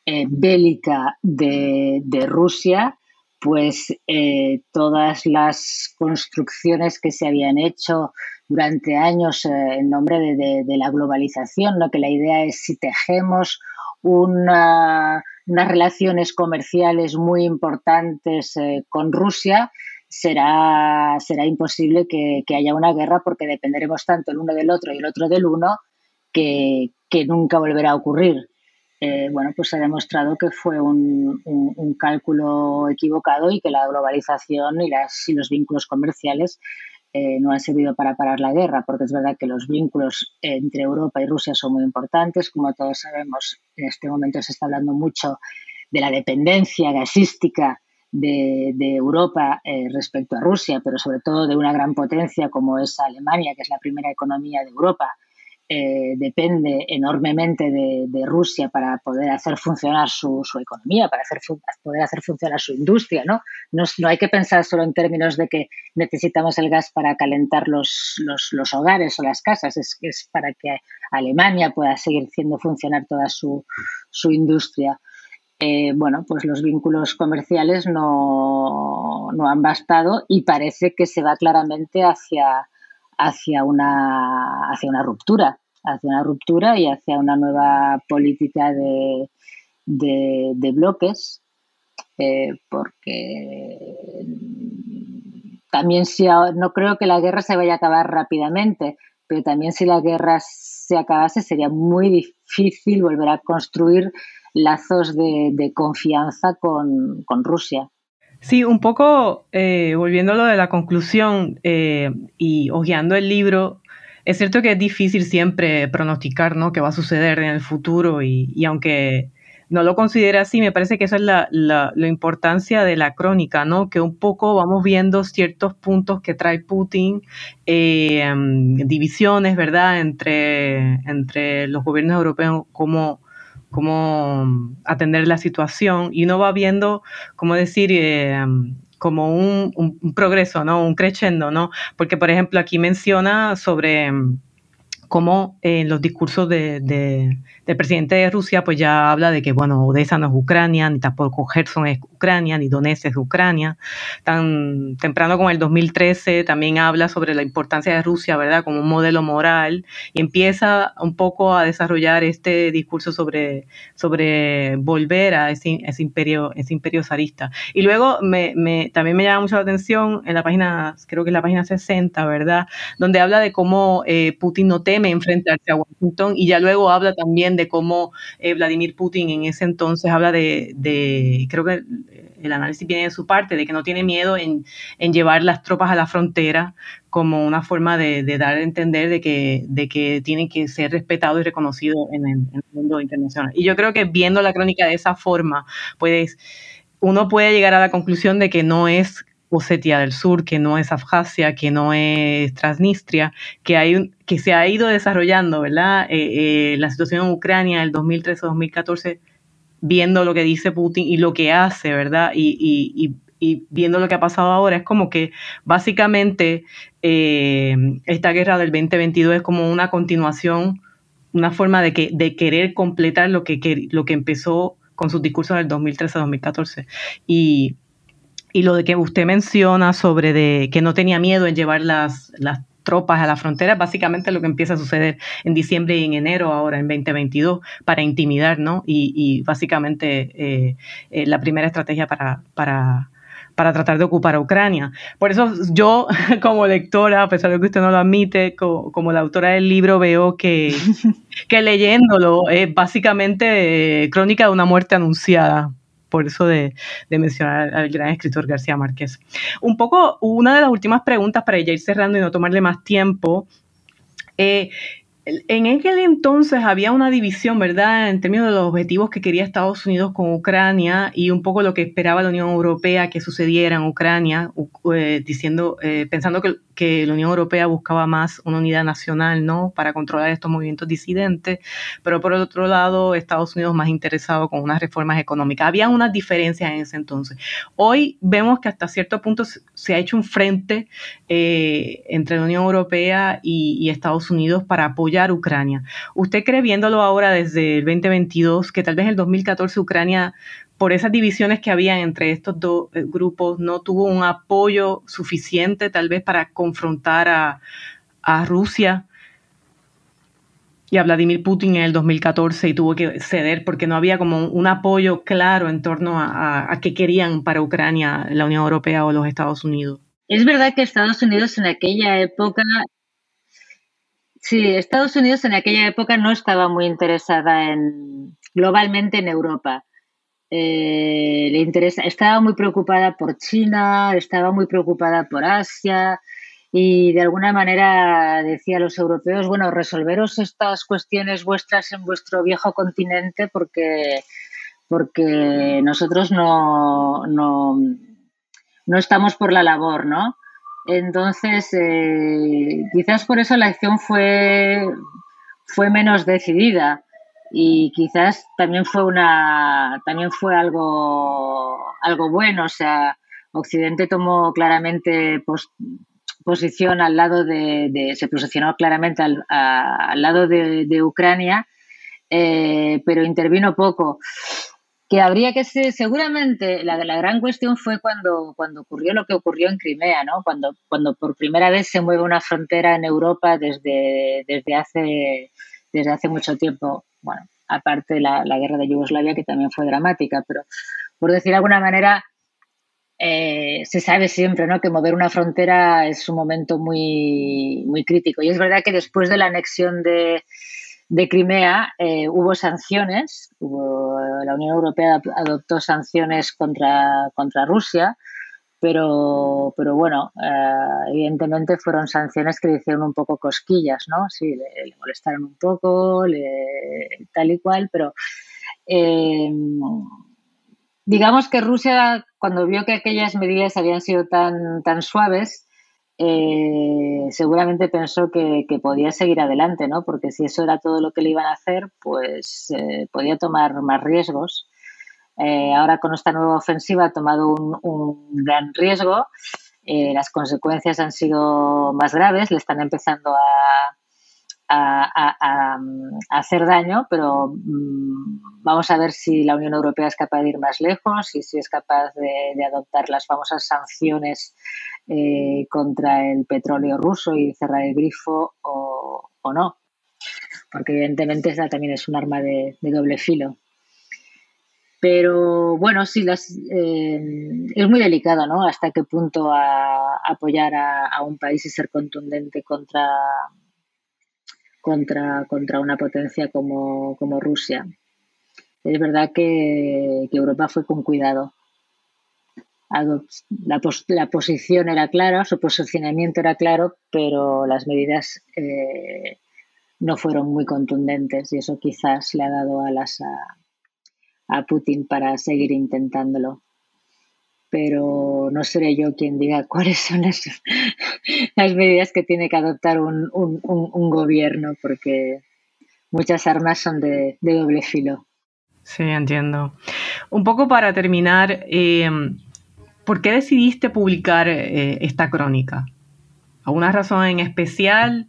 eh, bélica de, Rusia, pues eh, todas las construcciones que se habían hecho durante años eh, en nombre de, la globalización, ¿no? que la idea es si tejemos unas relaciones comerciales muy importantes con Rusia, será, será imposible que, haya una guerra porque dependeremos tanto el uno del otro y el otro del uno que, que nunca volverá a ocurrir. Bueno, pues se ha demostrado que fue un, cálculo equivocado y que la globalización y, las, y los vínculos comerciales eh, no han servido para parar la guerra, porque es verdad que los vínculos entre Europa y Rusia son muy importantes. Como todos sabemos, en este momento se está hablando mucho de la dependencia gasística de, Europa eh, respecto a Rusia, pero sobre todo de una gran potencia como es Alemania, que es la primera economía de Europa, eh, depende enormemente de, Rusia para poder hacer funcionar su, economía, para hacer, poder hacer funcionar su industria. ¿no? ¿no? hay que pensar solo en términos de que necesitamos el gas para calentar los, los, hogares o las casas, es, es para que Alemania pueda seguir haciendo funcionar toda su, su industria. Eh, bueno, pues los vínculos comerciales no, no han bastado y parece que se va claramente hacia hacia una, hacia una ruptura, hacia una ruptura y hacia una nueva política de, de, bloques, eh, porque también si no creo que la guerra se vaya a acabar rápidamente, pero también si la guerra se acabase sería muy difícil volver a construir lazos de, de confianza con, con Rusia. Sí, un poco eh, volviendo a lo de la conclusión eh, y hojeando el libro, es cierto que es difícil siempre pronosticar ¿no? qué va a suceder en el futuro y, aunque no lo considere así, me parece que esa es la, la, importancia de la crónica, ¿no? que un poco vamos viendo ciertos puntos que trae Putin, eh, divisiones, ¿verdad?, entre, entre los gobiernos europeos, como cómo atender la situación y uno va viendo, cómo decir, eh, como un, un, progreso, ¿no? Un crescendo, ¿no? Porque, por ejemplo, aquí menciona sobre mm, cómo en los discursos de, del presidente de Rusia, pues ya habla de que, bueno, Odessa no es Ucrania, ni tampoco Gerson es Ucrania, ni Donetsk es Ucrania. Tan temprano como el 2013 también habla sobre la importancia de Rusia, ¿verdad?, como un modelo moral y empieza un poco a desarrollar este discurso sobre, sobre volver a ese, ese imperio, ese imperio zarista. Y luego me, me, también me llama mucho la atención en la página, creo que es la página 60, ¿verdad?, donde habla de cómo eh, Putin no teme enfrentarse a Washington y ya luego habla también de cómo eh, Vladimir Putin en ese entonces habla de, creo que el análisis viene de su parte, de que no tiene miedo en, llevar las tropas a la frontera como una forma de, dar a entender de que, de que tienen que ser respetados y reconocidos en el, en el mundo internacional. Y yo creo que viendo la crónica de esa forma, pues uno puede llegar a la conclusión de que no es Osetia del Sur, que no es Abjasia, que no es Transnistria, que, hay que se ha ido desarrollando, ¿verdad? Eh, eh, la situación en Ucrania del 2013-2014, viendo lo que dice Putin y lo que hace, ¿verdad? Y, viendo lo que ha pasado ahora, es como que básicamente eh, esta guerra del 2022 es como una continuación, una forma de querer completar lo que, lo que empezó con sus discursos del 2013-2014. Y y lo de que usted menciona sobre de que no tenía miedo en llevar las, las tropas a la frontera, básicamente lo que empieza a suceder en diciembre y en enero ahora, en 2022, para intimidar, ¿no? Y, y básicamente eh, eh, la primera estrategia para, para, para tratar de ocupar a Ucrania. Por eso yo, como lectora, a pesar de que usted no lo admite, como, la autora del libro, veo que, que leyéndolo es básicamente eh, crónica de una muerte anunciada por eso de, mencionar al gran escritor García Márquez. Un poco, una de las últimas preguntas para ya ir cerrando y no tomarle más tiempo. Eh, en aquel entonces había una división, ¿verdad?, en términos de los objetivos que quería Estados Unidos con Ucrania y un poco lo que esperaba la Unión Europea que sucediera en Ucrania, eh, diciendo, eh, pensando que, que, la Unión Europea buscaba más una unidad nacional, ¿no?, para controlar estos movimientos disidentes, pero por otro lado, Estados Unidos más interesado con unas reformas económicas. Había unas diferencias en ese entonces. Hoy vemos que hasta cierto punto se ha hecho un frente eh, entre la Unión Europea y, y Estados Unidos para apoyar Ucrania. ¿Usted cree, viéndolo ahora desde el 2022, que tal vez el 2014 Ucrania, por esas divisiones que había entre estos dos eh, grupos, no tuvo un apoyo suficiente tal vez para confrontar a, Rusia? y a Vladimir Putin en el 2014 y tuvo que ceder porque no había como un, apoyo claro en torno a, a, qué querían para Ucrania la Unión Europea o los Estados Unidos. Es verdad que Estados Unidos en aquella época Sí, Estados Unidos en aquella época no estaba muy interesada en, globalmente en Europa. Eh, le interesa, estaba muy preocupada por China, estaba muy preocupada por Asia y de alguna manera decía a los europeos, bueno, resolveros estas cuestiones vuestras en vuestro viejo continente porque, porque nosotros no, no, no estamos por la labor, ¿no? Entonces, eh, quizás por eso la acción fue, fue menos decidida y quizás también fue una también fue algo algo bueno. O sea Occidente tomó claramente posición al lado de, se posicionó claramente al, lado de, Ucrania eh, pero intervino poco que habría que ser, seguramente la, la gran cuestión fue cuando, cuando ocurrió lo que ocurrió en Crimea, ¿no? Cuando, cuando por primera vez se mueve una frontera en Europa desde, desde, hace, desde hace mucho tiempo. Bueno, aparte la, la guerra de Yugoslavia, que también fue dramática, pero por decir de alguna manera, eh, se sabe siempre ¿no? que mover una frontera es un momento muy, muy crítico. Y es verdad que después de la anexión de, de Crimea eh, hubo sanciones, la Unión Europea adoptó sanciones contra, contra Rusia, pero, pero bueno, eh, evidentemente fueron sanciones que le hicieron un poco cosquillas, ¿no? Sí, le, molestaron un poco, tal y cual, pero eh, digamos que Rusia, cuando vio que aquellas medidas habían sido tan, tan suaves, eh, seguramente pensó que, podía seguir adelante, ¿no? Porque si eso era todo lo que le iban a hacer, pues eh, podía tomar más riesgos. Eh, ahora con esta nueva ofensiva ha tomado un, gran riesgo. las consecuencias han sido más graves, le están empezando a, a, hacer daño, pero mm, vamos a ver si la Unión Europea es capaz de ir más lejos y si es capaz de, adoptar las famosas sanciones eh, contra el petróleo ruso y cerrar el grifo o, no. Porque evidentemente esa también es un arma de, doble filo. Pero bueno, sí, las, eh, es muy delicado, ¿no? Hasta qué punto apoyar a, un país y ser contundente contra, contra, contra una potencia como, Rusia. Es verdad que, Europa fue con cuidado. La, la, posición era clara, su posicionamiento era claro, pero las medidas eh, no fueron muy contundentes y eso quizás le ha dado alas a Putin para seguir intentándolo pero no seré yo quien diga cuáles son las, medidas que tiene que adoptar un, gobierno, porque muchas armas son de, doble filo. Sí, entiendo. Un poco para terminar, eh, ¿por qué decidiste publicar eh, esta crónica? ¿Alguna razón en especial?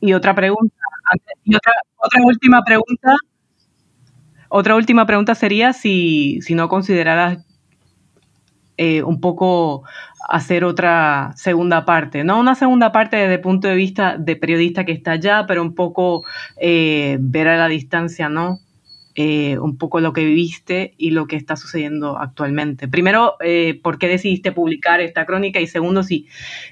Y otra pregunta, y otra, otra última pregunta. Otra última pregunta sería si, si no consideraras eh, un poco hacer otra segunda parte, no una segunda parte desde el punto de vista de periodista que está allá, pero un poco eh, ver a la distancia, ¿no? Eh, un poco lo que viviste y lo que está sucediendo actualmente. Primero, ¿por qué decidiste publicar esta crónica? Y segundo, si,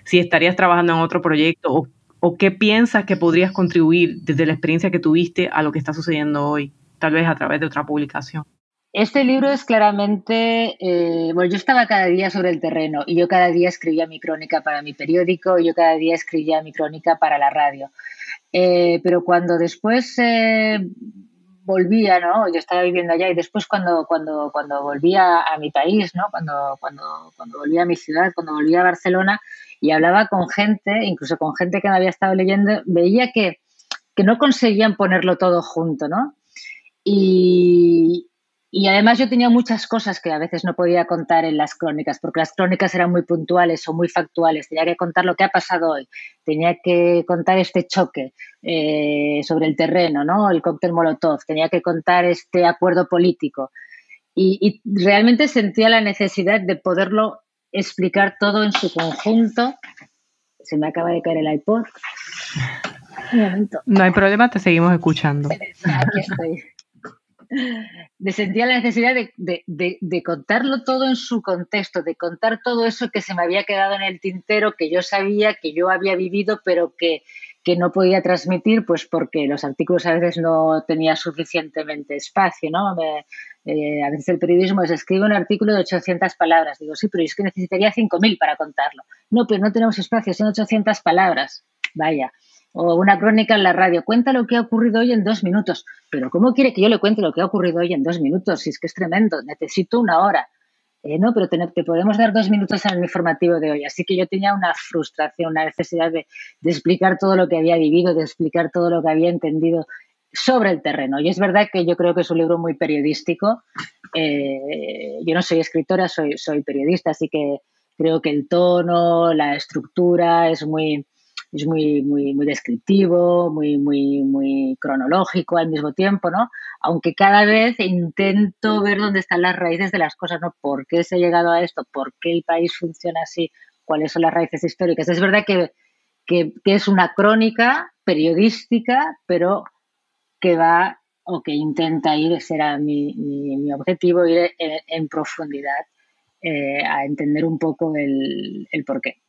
si estarías trabajando en otro proyecto o, o qué piensas que podrías contribuir desde la experiencia que tuviste a lo que está sucediendo hoy, tal vez a través de otra publicación. Este libro es claramente, eh, bueno, yo estaba cada día sobre el terreno y yo cada día escribía mi crónica para mi periódico y yo cada día escribía mi crónica para la radio. Eh, pero cuando después eh, volvía, ¿no? Yo estaba viviendo allá y después cuando, cuando, cuando volvía a mi país, ¿no? Cuando, cuando, cuando volvía a mi ciudad, cuando volvía a Barcelona y hablaba con gente, incluso con gente que me había estado leyendo, veía que, que no conseguían ponerlo todo junto, ¿no? Y, y además yo tenía muchas cosas que a veces no podía contar en las crónicas, porque las crónicas eran muy puntuales o muy factuales. Tenía que contar lo que ha pasado hoy, tenía que contar este choque eh, sobre el terreno, ¿no? el cóctel Molotov, tenía que contar este acuerdo político. Y, realmente sentía la necesidad de poderlo explicar todo en su conjunto. Se me acaba de caer el iPod. No hay problema, te seguimos escuchando. Aquí estoy de sentía la necesidad de, contarlo todo en su contexto, de contar todo eso que se me había quedado en el tintero, que yo sabía, que yo había vivido, pero que, que no podía transmitir, pues porque los artículos a veces no tenía suficientemente espacio, ¿no? Eh, a veces el periodismo es escribe un artículo de 800 palabras. Digo, sí, pero es que necesitaría 5.000 para contarlo. No, pero no tenemos espacio, son 800 palabras. Vaya. O una crónica en la radio, cuenta lo que ha ocurrido hoy en dos minutos. Pero ¿cómo quiere que yo le cuente lo que ha ocurrido hoy en dos minutos? Si es que es tremendo, necesito una hora. Eh, no, pero te, podemos dar dos minutos en el informativo de hoy. Así que yo tenía una frustración, una necesidad de, explicar todo lo que había vivido, de explicar todo lo que había entendido sobre el terreno. Y es verdad que yo creo que es un libro muy periodístico. Eh, yo no soy escritora, soy, soy periodista, así que creo que el tono, la estructura es muy, es muy, muy, muy descriptivo, muy, muy, muy cronológico al mismo tiempo, ¿no? Aunque cada vez intento ver dónde están las raíces de las cosas, ¿no? ¿Por qué se ha llegado a esto? ¿Por qué el país funciona así? ¿Cuáles son las raíces históricas? Es verdad que, que, es una crónica periodística, pero que va o que intenta ir, ese era mi, mi, objetivo, ir en, profundidad eh, a entender un poco el, el porqué.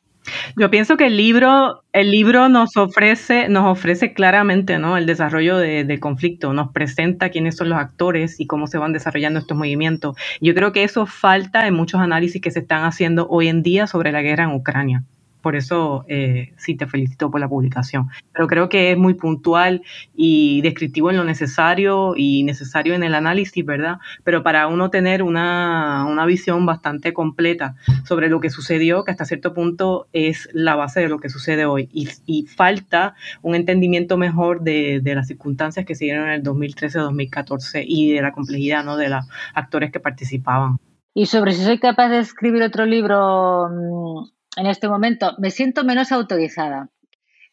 Yo pienso que el libro, el libro nos ofrece, nos ofrece claramente ¿no? el desarrollo de, conflicto, nos presenta quiénes son los actores y cómo se van desarrollando estos movimientos. Yo creo que eso falta en muchos análisis que se están haciendo hoy en día sobre la guerra en Ucrania. Por eso eh, sí te felicito por la publicación. Pero creo que es muy puntual y descriptivo en lo necesario y necesario en el análisis, ¿verdad? Pero para uno tener una, visión bastante completa sobre lo que sucedió, que hasta cierto punto es la base de lo que sucede hoy. Y, falta un entendimiento mejor de, de, las circunstancias que se dieron en el 2013-2014 y de la complejidad ¿no? de los actores que participaban. Y sobre si soy capaz de escribir otro libro mm, en este momento me siento menos autorizada.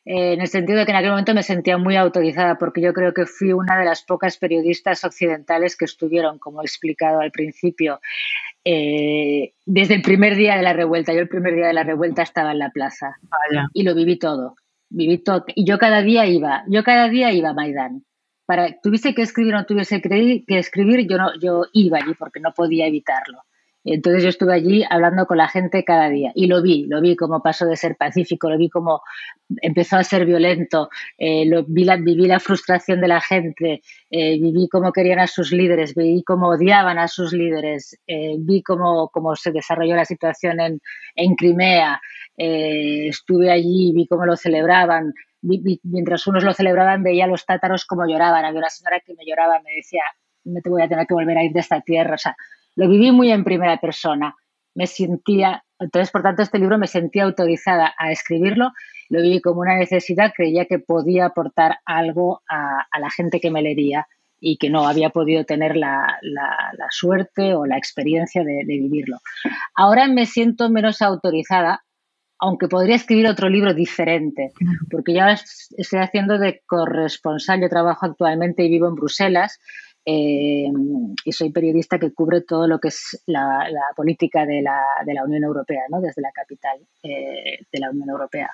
Eh, en el sentido de que en aquel momento me sentía muy autorizada, porque yo creo que fui una de las pocas periodistas occidentales que estuvieron, como he explicado al principio, eh, desde el primer día de la revuelta. Yo el primer día de la revuelta estaba en la plaza y lo viví todo. Viví todo. Y yo cada día iba, yo cada día iba a Maidán. Para, tuviese que escribir o no tuviese que escribir, yo, no, yo iba allí porque no podía evitarlo. Entonces yo estuve allí hablando con la gente cada día y lo vi, lo vi como pasó de ser pacífico, lo vi como empezó a ser violento, eh, vi la, viví la frustración de la gente, eh, viví cómo querían a sus líderes, vi cómo odiaban a sus líderes, eh, vi cómo, cómo, se desarrolló la situación en, en Crimea, estuve allí, vi cómo lo celebraban, mientras unos lo celebraban veía a los tátaros como lloraban, había una señora que me lloraba, me decía, no voy a tener que volver a ir de esta tierra, o sea, lo viví muy en primera persona. Me sentía, entonces, por tanto, este libro me sentía autorizada a escribirlo. Lo viví como una necesidad, creía que podía aportar algo a, la gente que me leería y que no había podido tener la, suerte o la experiencia de, vivirlo. Ahora me siento menos autorizada, aunque podría escribir otro libro diferente, porque ya estoy haciendo de corresponsal. Yo trabajo actualmente y vivo en Bruselas eh, y soy periodista que cubre todo lo que es la, política de la, de la, Unión Europea, ¿no? desde la capital eh, de la Unión Europea.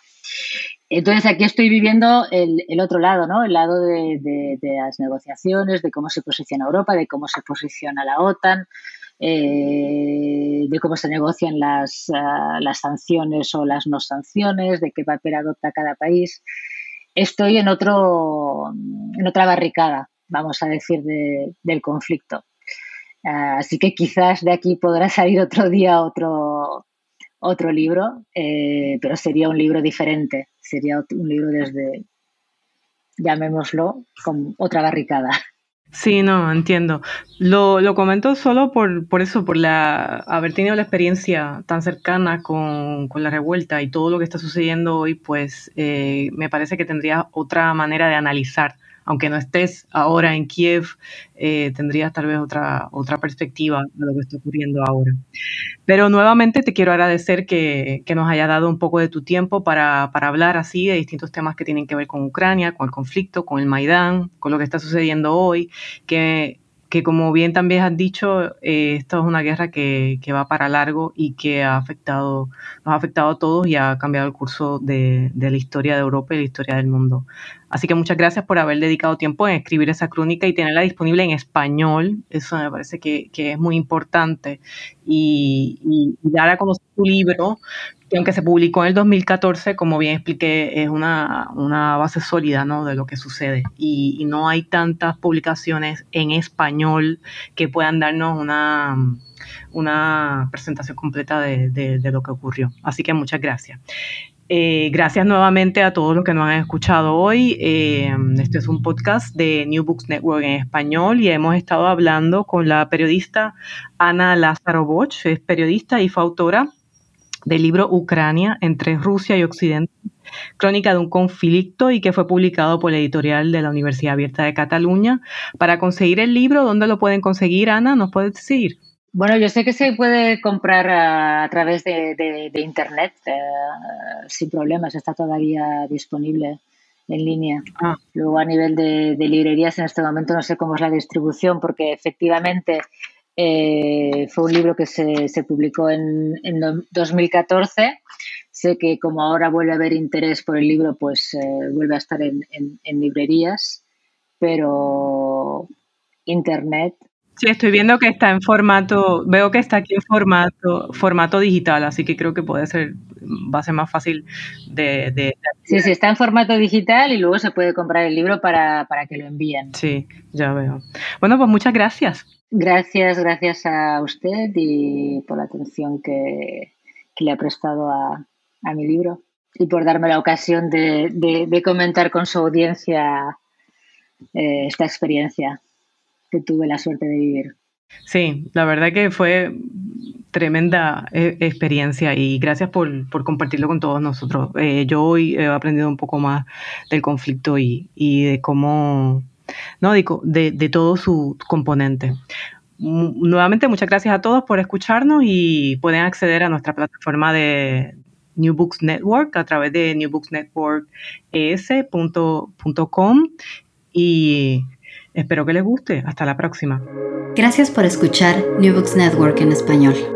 Entonces aquí estoy viviendo el, el otro lado, ¿no? el lado de, de, las negociaciones, de cómo se posiciona Europa, de cómo se posiciona la OTAN, eh, de cómo se negocian las, ah, las sanciones o las no sanciones, de qué papel adopta cada país. Estoy en, otro, en otra barricada, vamos a decir, del conflicto. Ah, así que quizás de aquí podrá salir otro día otro, otro libro, eh, pero sería un libro diferente, sería un libro desde, llamémoslo, con otra barricada. Sí, no, entiendo. Lo, lo comento solo por, por eso, por la, haber tenido la experiencia tan cercana con, con la revuelta y todo lo que está sucediendo hoy, pues eh, me parece que tendría otra manera de analizar aunque no estés ahora en Kiev, eh, tendrías tal vez otra, otra perspectiva de lo que está ocurriendo ahora. Pero nuevamente te quiero agradecer que, que nos haya dado un poco de tu tiempo para, para, hablar así de distintos temas que tienen que ver con Ucrania, con el conflicto, con el Maidán, con lo que está sucediendo hoy, que que como bien también has dicho, eh, esto es una guerra que, que, va para largo y que ha afectado, nos ha afectado a todos y ha cambiado el curso de, de, la historia de Europa y la historia del mundo. Así que muchas gracias por haber dedicado tiempo en escribir esa crónica y tenerla disponible en español. Eso me parece que, que es muy importante. Y, dar a conocer tu libro Y aunque se publicó en el 2014, como bien expliqué, es una, base sólida ¿no? de lo que sucede. Y, no hay tantas publicaciones en español que puedan darnos una, una presentación completa de, de lo que ocurrió. Así que muchas gracias. Eh, gracias nuevamente a todos los que nos han escuchado hoy. Eh, este es un podcast de New Books Network en español y hemos estado hablando con la periodista Ana Lázaro Bosch, es periodista y fue autora del libro Ucrania entre Rusia y Occidente, crónica de un conflicto y que fue publicado por la editorial de la Universidad Abierta de Cataluña. Para conseguir el libro, ¿dónde lo pueden conseguir, Ana? ¿Nos puedes decir? Bueno, yo sé que se puede comprar a, través de, Internet eh, sin problemas, está todavía disponible en línea. Ah. Luego a nivel de, librerías en este momento no sé cómo es la distribución porque efectivamente eh, fue un libro que se, publicó en, 2014. Sé que como ahora vuelve a haber interés por el libro, pues eh, vuelve a estar en, en librerías, pero Internet Sí, estoy viendo que está en formato, veo que está aquí en formato, formato digital, así que creo que puede ser, va a ser más fácil de, Sí, sí, está en formato digital y luego se puede comprar el libro para, que lo envíen. Sí, ya veo. Bueno, pues muchas gracias. Gracias, gracias a usted y por la atención que, le ha prestado a, mi libro y por darme la ocasión de, comentar con su audiencia eh, esta experiencia tuve la suerte de vivir. Sí, la verdad que fue tremenda eh, experiencia y gracias por, compartirlo con todos nosotros. Eh, yo hoy he aprendido un poco más del conflicto y, de cómo, no, digo, de, de todo su componente. Nuevamente, muchas gracias a todos por escucharnos y pueden acceder a nuestra plataforma de New Books Network a través de newbooksnetwork.es.com y Espero que les guste. Hasta la próxima. Gracias por escuchar New Books Network en español.